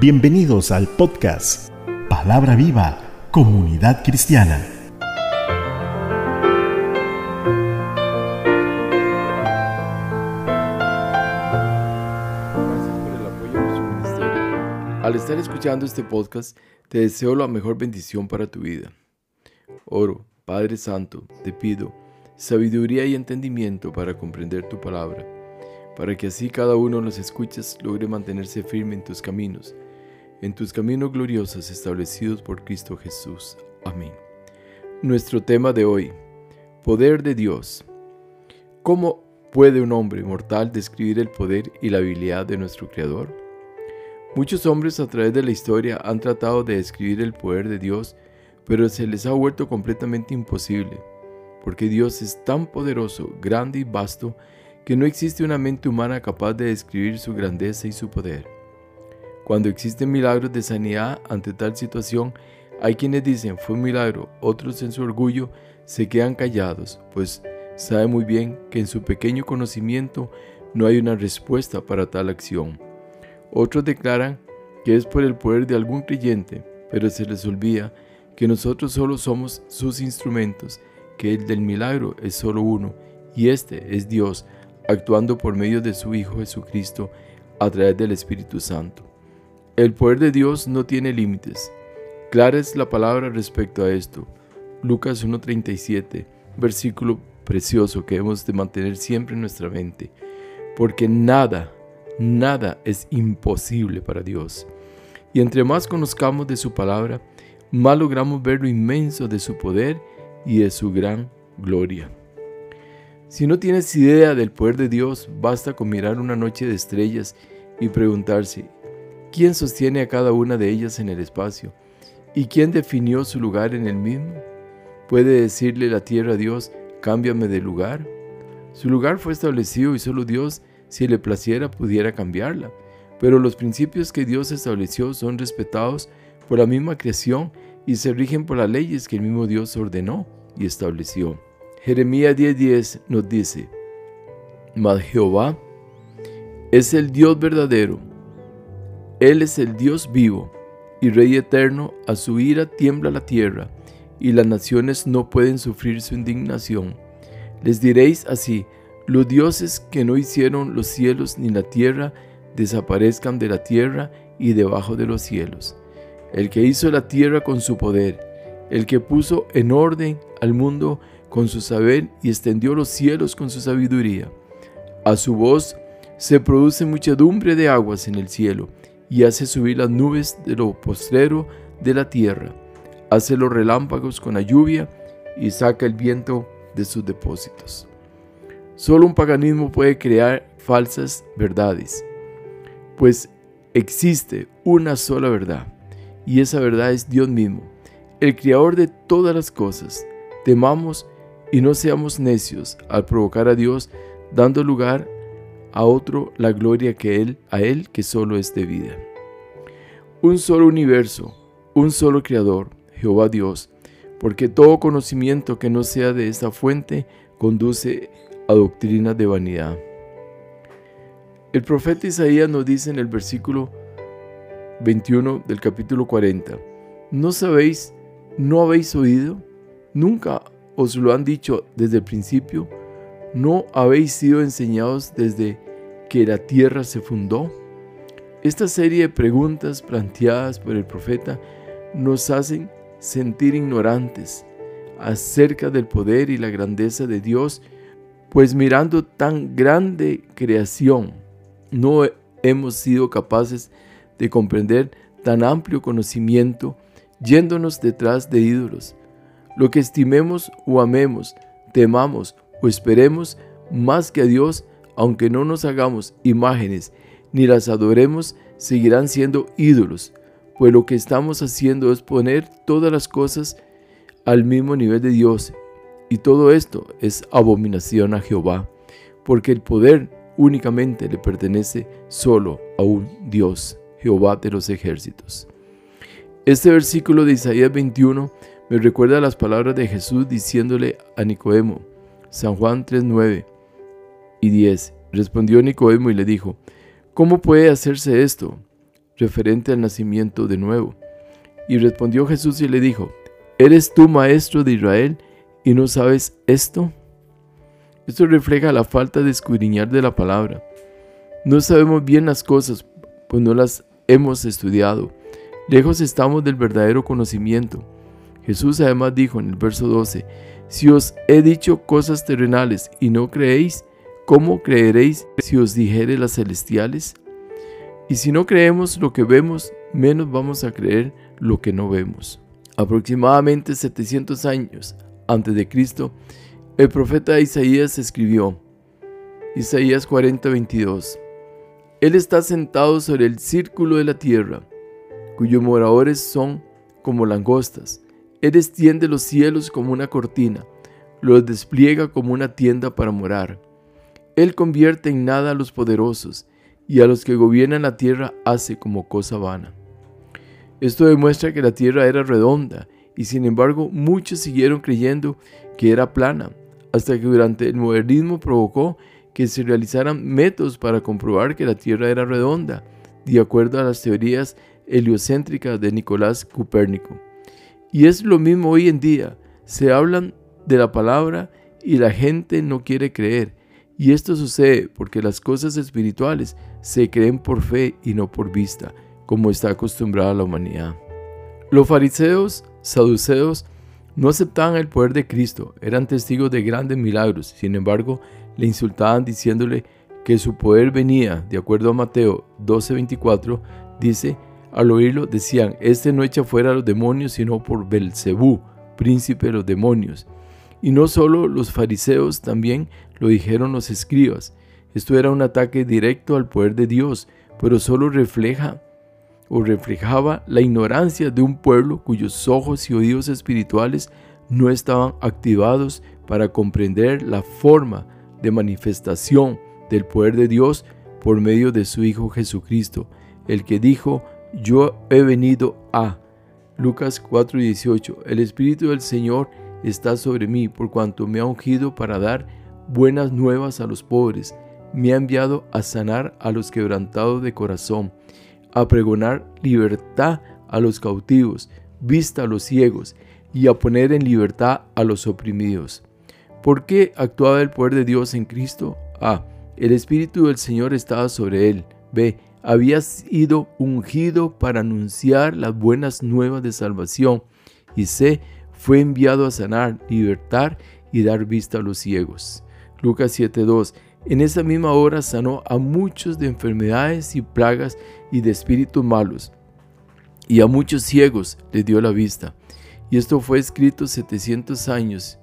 Bienvenidos al podcast Palabra Viva, Comunidad Cristiana. Gracias por el apoyo a su ministerio. Al estar escuchando este podcast, te deseo la mejor bendición para tu vida. Oro, Padre Santo, te pido sabiduría y entendimiento para comprender tu palabra, para que así cada uno de los escuchas logre mantenerse firme en tus caminos en tus caminos gloriosos establecidos por Cristo Jesús. Amén. Nuestro tema de hoy, poder de Dios. ¿Cómo puede un hombre mortal describir el poder y la habilidad de nuestro Creador? Muchos hombres a través de la historia han tratado de describir el poder de Dios, pero se les ha vuelto completamente imposible, porque Dios es tan poderoso, grande y vasto, que no existe una mente humana capaz de describir su grandeza y su poder. Cuando existen milagros de sanidad ante tal situación, hay quienes dicen fue un milagro, otros en su orgullo se quedan callados, pues sabe muy bien que en su pequeño conocimiento no hay una respuesta para tal acción. Otros declaran que es por el poder de algún creyente, pero se les olvida que nosotros solo somos sus instrumentos, que el del milagro es solo uno, y este es Dios, actuando por medio de su Hijo Jesucristo a través del Espíritu Santo. El poder de Dios no tiene límites. Clara es la palabra respecto a esto. Lucas 1.37, versículo precioso que hemos de mantener siempre en nuestra mente. Porque nada, nada es imposible para Dios. Y entre más conozcamos de su palabra, más logramos ver lo inmenso de su poder y de su gran gloria. Si no tienes idea del poder de Dios, basta con mirar una noche de estrellas y preguntarse, ¿Quién sostiene a cada una de ellas en el espacio? ¿Y quién definió su lugar en el mismo? ¿Puede decirle la tierra a Dios, cámbiame de lugar? Su lugar fue establecido y solo Dios, si le placiera, pudiera cambiarla. Pero los principios que Dios estableció son respetados por la misma creación y se rigen por las leyes que el mismo Dios ordenó y estableció. Jeremías 10:10 nos dice, Mas Jehová es el Dios verdadero, él es el Dios vivo y Rey eterno, a su ira tiembla la tierra, y las naciones no pueden sufrir su indignación. Les diréis así, los dioses que no hicieron los cielos ni la tierra, desaparezcan de la tierra y debajo de los cielos. El que hizo la tierra con su poder, el que puso en orden al mundo con su saber y extendió los cielos con su sabiduría. A su voz se produce muchedumbre de aguas en el cielo, y hace subir las nubes de lo postrero de la tierra, hace los relámpagos con la lluvia y saca el viento de sus depósitos. Solo un paganismo puede crear falsas verdades, pues existe una sola verdad, y esa verdad es Dios mismo, el creador de todas las cosas. Temamos y no seamos necios al provocar a Dios, dando lugar a otro la gloria que Él, a Él que solo es de vida. Un solo universo, un solo Creador, Jehová Dios, porque todo conocimiento que no sea de esta fuente conduce a doctrinas de vanidad. El profeta Isaías nos dice en el versículo 21 del capítulo 40, ¿no sabéis, no habéis oído? ¿Nunca os lo han dicho desde el principio? ¿No habéis sido enseñados desde que la tierra se fundó? Esta serie de preguntas planteadas por el profeta nos hacen sentir ignorantes acerca del poder y la grandeza de Dios, pues mirando tan grande creación, no hemos sido capaces de comprender tan amplio conocimiento yéndonos detrás de ídolos. Lo que estimemos o amemos, temamos o esperemos más que a Dios, aunque no nos hagamos imágenes ni las adoremos, seguirán siendo ídolos, pues lo que estamos haciendo es poner todas las cosas al mismo nivel de Dios. Y todo esto es abominación a Jehová, porque el poder únicamente le pertenece solo a un Dios, Jehová de los ejércitos. Este versículo de Isaías 21 me recuerda las palabras de Jesús diciéndole a Nicodemo, San Juan 3:9 y 10. Respondió Nicodemo y le dijo, ¿cómo puede hacerse esto? referente al nacimiento de nuevo. Y respondió Jesús y le dijo, ¿eres tú maestro de Israel y no sabes esto? Esto refleja la falta de escudriñar de la palabra. No sabemos bien las cosas, pues no las hemos estudiado. Lejos estamos del verdadero conocimiento. Jesús además dijo en el verso 12, Si os he dicho cosas terrenales y no creéis, ¿cómo creeréis si os dijere las celestiales? Y si no creemos lo que vemos, menos vamos a creer lo que no vemos. Aproximadamente 700 años antes de Cristo, el profeta Isaías escribió, Isaías 40, 22, Él está sentado sobre el círculo de la tierra, cuyos moradores son como langostas. Él extiende los cielos como una cortina, los despliega como una tienda para morar. Él convierte en nada a los poderosos, y a los que gobiernan la tierra hace como cosa vana. Esto demuestra que la tierra era redonda y sin embargo muchos siguieron creyendo que era plana, hasta que durante el modernismo provocó que se realizaran métodos para comprobar que la tierra era redonda, de acuerdo a las teorías heliocéntricas de Nicolás Copérnico. Y es lo mismo hoy en día, se hablan de la palabra y la gente no quiere creer, y esto sucede porque las cosas espirituales se creen por fe y no por vista, como está acostumbrada la humanidad. Los fariseos, saduceos, no aceptaban el poder de Cristo, eran testigos de grandes milagros, sin embargo, le insultaban diciéndole que su poder venía, de acuerdo a Mateo 12:24, dice, al oírlo decían, este no echa fuera a los demonios, sino por Belcebú, príncipe de los demonios. Y no solo los fariseos, también lo dijeron los escribas. Esto era un ataque directo al poder de Dios, pero solo refleja o reflejaba la ignorancia de un pueblo cuyos ojos y oídos espirituales no estaban activados para comprender la forma de manifestación del poder de Dios por medio de su Hijo Jesucristo, el que dijo, yo he venido a. Lucas 4:18, el Espíritu del Señor está sobre mí por cuanto me ha ungido para dar buenas nuevas a los pobres, me ha enviado a sanar a los quebrantados de corazón, a pregonar libertad a los cautivos, vista a los ciegos y a poner en libertad a los oprimidos. ¿Por qué actuaba el poder de Dios en Cristo? A. El Espíritu del Señor estaba sobre él. B. Había sido ungido para anunciar las buenas nuevas de salvación. Y C. Fue enviado a sanar, libertar y dar vista a los ciegos. Lucas 7:2. En esa misma hora sanó a muchos de enfermedades y plagas y de espíritus malos, y a muchos ciegos les dio la vista. Y esto fue escrito 700 años,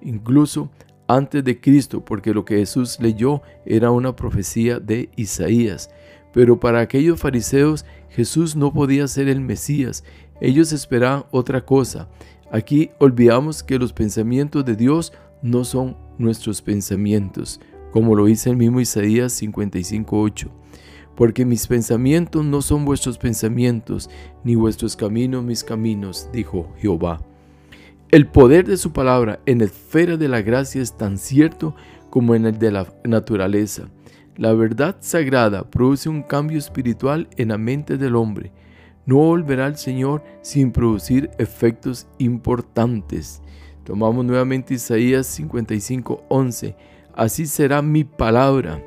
incluso antes de Cristo, porque lo que Jesús leyó era una profecía de Isaías. Pero para aquellos fariseos Jesús no podía ser el Mesías, ellos esperaban otra cosa. Aquí olvidamos que los pensamientos de Dios no son nuestros pensamientos, como lo dice el mismo Isaías 55.8. Porque mis pensamientos no son vuestros pensamientos, ni vuestros caminos mis caminos, dijo Jehová. El poder de su palabra en la esfera de la gracia es tan cierto como en el de la naturaleza. La verdad sagrada produce un cambio espiritual en la mente del hombre. No volverá al Señor sin producir efectos importantes. Tomamos nuevamente Isaías 55, 11. Así será mi palabra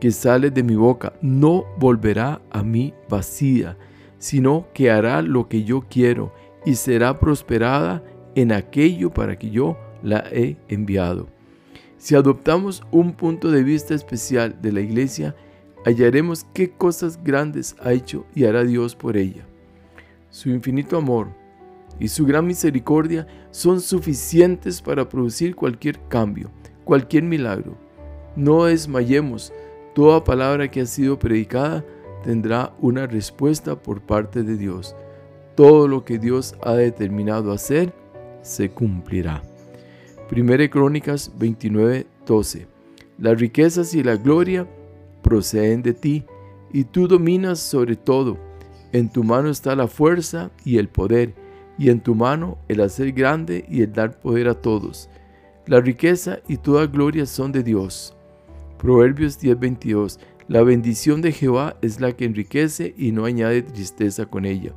que sale de mi boca. No volverá a mí vacía, sino que hará lo que yo quiero y será prosperada en aquello para que yo la he enviado. Si adoptamos un punto de vista especial de la iglesia, hallaremos qué cosas grandes ha hecho y hará Dios por ella. Su infinito amor, y su gran misericordia son suficientes para producir cualquier cambio, cualquier milagro. No desmayemos, toda palabra que ha sido predicada tendrá una respuesta por parte de Dios. Todo lo que Dios ha determinado hacer se cumplirá. 1 Crónicas 29, 12. Las riquezas y la gloria proceden de ti, y tú dominas sobre todo. En tu mano está la fuerza y el poder y en tu mano el hacer grande y el dar poder a todos. La riqueza y toda gloria son de Dios. Proverbios 10:22 La bendición de Jehová es la que enriquece y no añade tristeza con ella.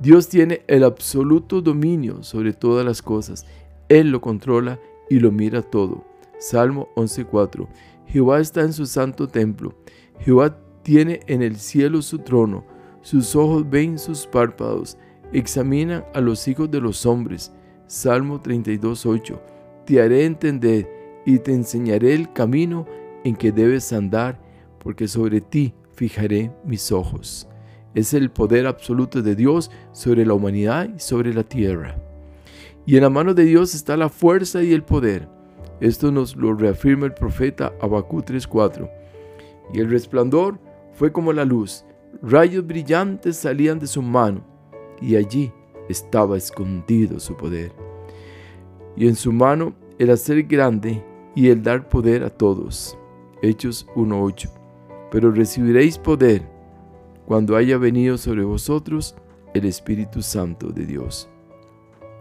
Dios tiene el absoluto dominio sobre todas las cosas. Él lo controla y lo mira todo. Salmo 11.4. Jehová está en su santo templo. Jehová tiene en el cielo su trono. Sus ojos ven sus párpados. Examinan a los hijos de los hombres. Salmo 32.8. Te haré entender y te enseñaré el camino en que debes andar, porque sobre ti fijaré mis ojos. Es el poder absoluto de Dios sobre la humanidad y sobre la tierra. Y en la mano de Dios está la fuerza y el poder. Esto nos lo reafirma el profeta Abacú 3:4. Y el resplandor fue como la luz, rayos brillantes salían de su mano, y allí estaba escondido su poder. Y en su mano el hacer grande y el dar poder a todos. Hechos 1:8. Pero recibiréis poder cuando haya venido sobre vosotros el Espíritu Santo de Dios.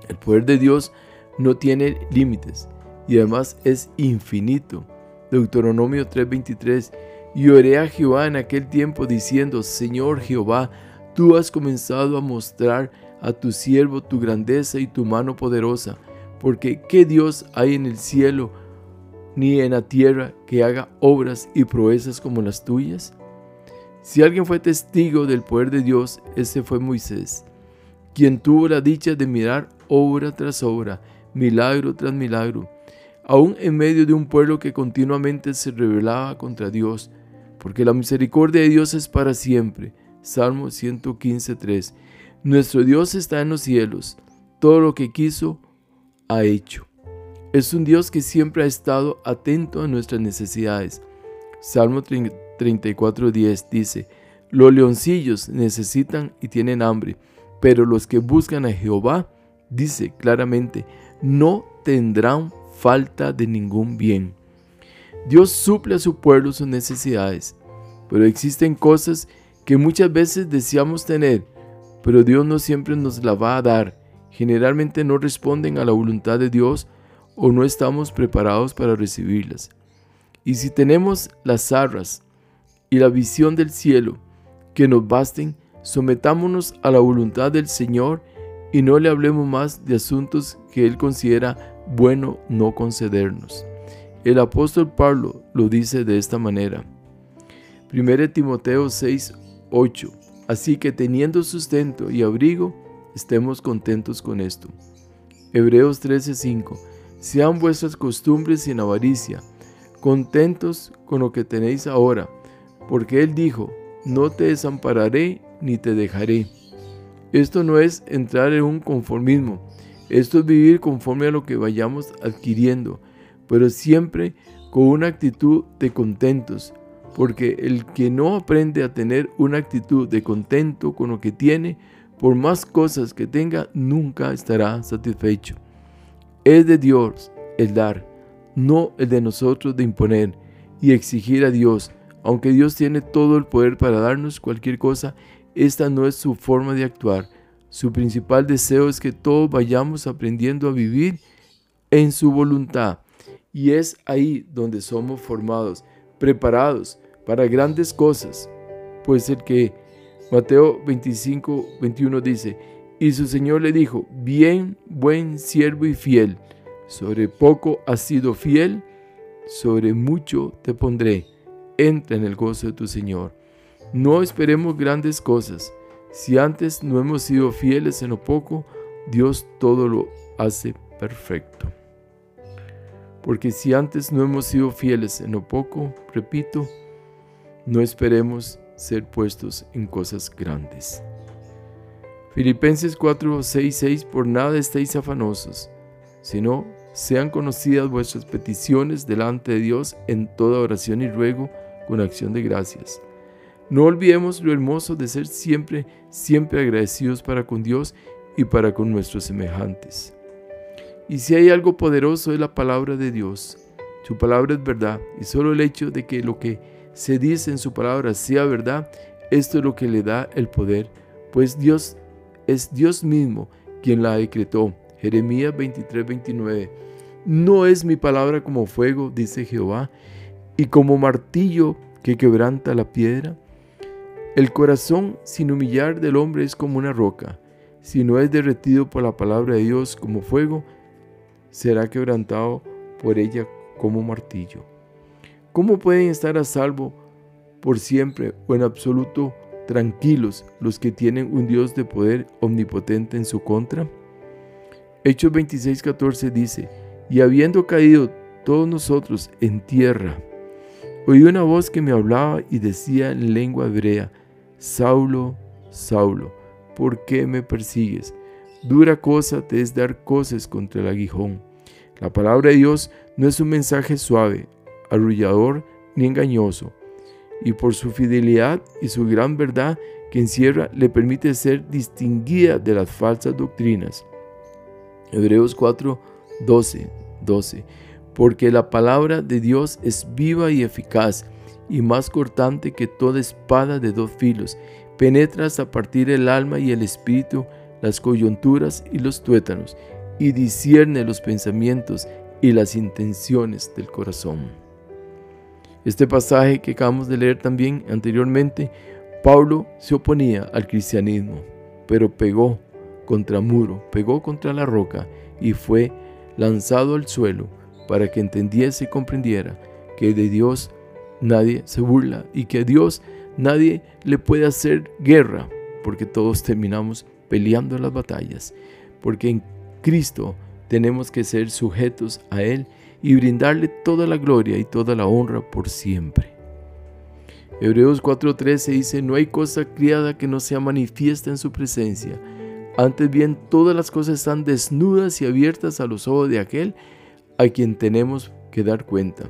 El poder de Dios no tiene límites y además es infinito. Deuteronomio 3:23 Y oré a Jehová en aquel tiempo diciendo, Señor Jehová, tú has comenzado a mostrar a tu siervo tu grandeza y tu mano poderosa, porque ¿qué Dios hay en el cielo ni en la tierra que haga obras y proezas como las tuyas? Si alguien fue testigo del poder de Dios, ese fue Moisés, quien tuvo la dicha de mirar obra tras obra, milagro tras milagro, aún en medio de un pueblo que continuamente se rebelaba contra Dios, porque la misericordia de Dios es para siempre. Salmo 115.3. Nuestro Dios está en los cielos, todo lo que quiso ha hecho. Es un Dios que siempre ha estado atento a nuestras necesidades. Salmo 34.10 dice, los leoncillos necesitan y tienen hambre, pero los que buscan a Jehová, dice claramente, no tendrán falta de ningún bien. Dios suple a su pueblo sus necesidades, pero existen cosas que muchas veces deseamos tener, pero Dios no siempre nos la va a dar. Generalmente no responden a la voluntad de Dios o no estamos preparados para recibirlas. Y si tenemos las arras y la visión del cielo que nos basten, sometámonos a la voluntad del Señor y no le hablemos más de asuntos que Él considera bueno no concedernos. El apóstol Pablo lo dice de esta manera. 1 Timoteo 6, 8. Así que teniendo sustento y abrigo, estemos contentos con esto. Hebreos 13, 5. Sean vuestras costumbres sin avaricia, contentos con lo que tenéis ahora, porque Él dijo, no te desampararé ni te dejaré. Esto no es entrar en un conformismo, esto es vivir conforme a lo que vayamos adquiriendo, pero siempre con una actitud de contentos, porque el que no aprende a tener una actitud de contento con lo que tiene, por más cosas que tenga, nunca estará satisfecho. Es de Dios el dar, no el de nosotros de imponer y exigir a Dios. Aunque Dios tiene todo el poder para darnos cualquier cosa, esta no es su forma de actuar. Su principal deseo es que todos vayamos aprendiendo a vivir en su voluntad. Y es ahí donde somos formados, preparados para grandes cosas. Pues el que Mateo 25, 21 dice, y su Señor le dijo, bien, buen siervo y fiel, sobre poco has sido fiel, sobre mucho te pondré. Entra en el gozo de tu Señor. No esperemos grandes cosas si antes no hemos sido fieles en lo poco, Dios todo lo hace perfecto. Porque si antes no hemos sido fieles en lo poco, repito, no esperemos ser puestos en cosas grandes. Filipenses 4, 6, 6, por nada estéis afanosos, sino sean conocidas vuestras peticiones delante de Dios en toda oración y ruego con acción de gracias no olvidemos lo hermoso de ser siempre, siempre agradecidos para con Dios y para con nuestros semejantes. Y si hay algo poderoso es la palabra de Dios. Su palabra es verdad y solo el hecho de que lo que se dice en su palabra sea verdad, esto es lo que le da el poder, pues Dios es Dios mismo quien la decretó. Jeremías 23, 29. No es mi palabra como fuego, dice Jehová, y como martillo que quebranta la piedra? El corazón sin humillar del hombre es como una roca. Si no es derretido por la palabra de Dios como fuego, será quebrantado por ella como martillo. ¿Cómo pueden estar a salvo por siempre o en absoluto tranquilos los que tienen un Dios de poder omnipotente en su contra? Hechos 26:14 dice, y habiendo caído todos nosotros en tierra, oí una voz que me hablaba y decía en lengua hebrea, Saulo, Saulo, ¿por qué me persigues? Dura cosa te es dar cosas contra el aguijón. La palabra de Dios no es un mensaje suave, arrullador ni engañoso, y por su fidelidad y su gran verdad que encierra le permite ser distinguida de las falsas doctrinas. Hebreos 4, 12, 12. Porque la palabra de Dios es viva y eficaz y más cortante que toda espada de dos filos. Penetra hasta partir el alma y el espíritu, las coyunturas y los tuétanos, y discierne los pensamientos y las intenciones del corazón. Este pasaje que acabamos de leer también anteriormente, Pablo se oponía al cristianismo, pero pegó contra muro, pegó contra la roca y fue lanzado al suelo para que entendiese y comprendiera que de Dios nadie se burla y que a Dios nadie le puede hacer guerra, porque todos terminamos peleando las batallas, porque en Cristo tenemos que ser sujetos a Él y brindarle toda la gloria y toda la honra por siempre. Hebreos 4:13 dice, no hay cosa criada que no sea manifiesta en su presencia. Antes bien, todas las cosas están desnudas y abiertas a los ojos de aquel a quien tenemos que dar cuenta.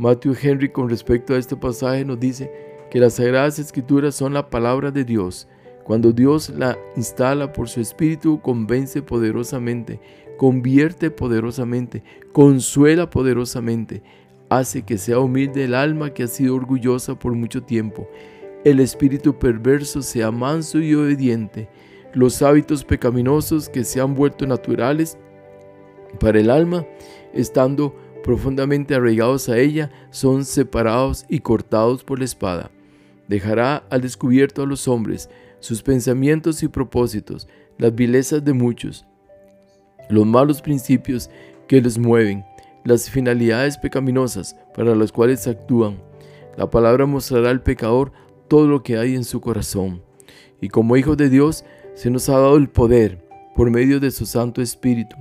Matthew Henry con respecto a este pasaje nos dice que las sagradas escrituras son la palabra de Dios. Cuando Dios la instala por su espíritu, convence poderosamente, convierte poderosamente, consuela poderosamente, hace que sea humilde el alma que ha sido orgullosa por mucho tiempo, el espíritu perverso sea manso y obediente, los hábitos pecaminosos que se han vuelto naturales para el alma, estando profundamente arraigados a ella, son separados y cortados por la espada. Dejará al descubierto a los hombres sus pensamientos y propósitos, las vilezas de muchos, los malos principios que les mueven, las finalidades pecaminosas para las cuales actúan. La palabra mostrará al pecador todo lo que hay en su corazón. Y como hijos de Dios se nos ha dado el poder por medio de su Santo Espíritu.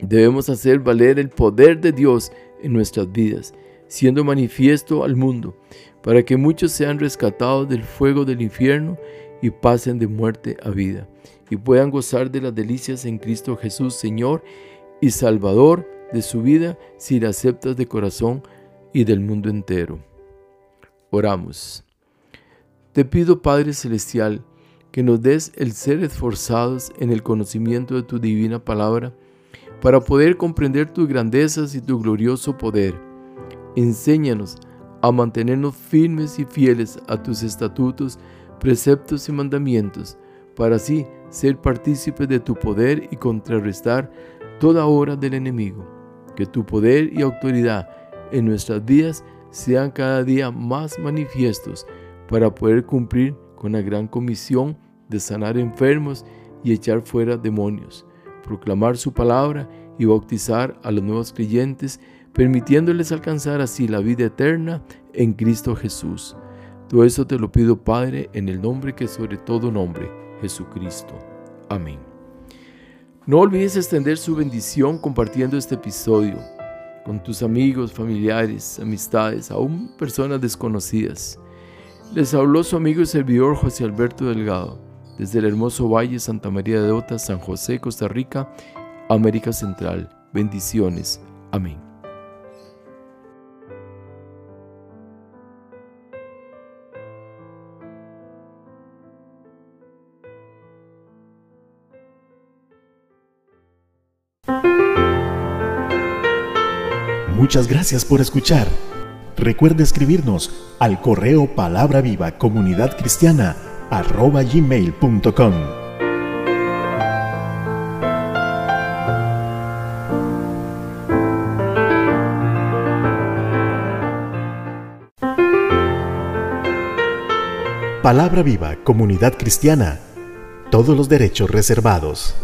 Debemos hacer valer el poder de Dios en nuestras vidas, siendo manifiesto al mundo, para que muchos sean rescatados del fuego del infierno y pasen de muerte a vida y puedan gozar de las delicias en Cristo Jesús, Señor y Salvador de su vida si la aceptas de corazón y del mundo entero. Oramos. Te pido, Padre Celestial, que nos des el ser esforzados en el conocimiento de tu divina palabra, para poder comprender tus grandezas y tu glorioso poder. Enséñanos a mantenernos firmes y fieles a tus estatutos, preceptos y mandamientos, para así ser partícipes de tu poder y contrarrestar toda obra del enemigo. Que tu poder y autoridad en nuestras vidas sean cada día más manifiestos para poder cumplir con la gran comisión de sanar enfermos y echar fuera demonios, proclamar su palabra y bautizar a los nuevos creyentes, permitiéndoles alcanzar así la vida eterna en Cristo Jesús. Todo eso te lo pido, Padre, en el nombre que sobre todo nombre Jesucristo. Amén. No olvides extender su bendición compartiendo este episodio con tus amigos, familiares, amistades, aún personas desconocidas. Les habló su amigo y servidor José Alberto Delgado, desde el hermoso Valle Santa María de Ota, San José, Costa Rica, América Central. Bendiciones. Amén. Muchas gracias por escuchar. Recuerde escribirnos al correo palabra viva comunidad cristiana arroba gmail.com. Palabra Viva, Comunidad Cristiana. Todos los derechos reservados.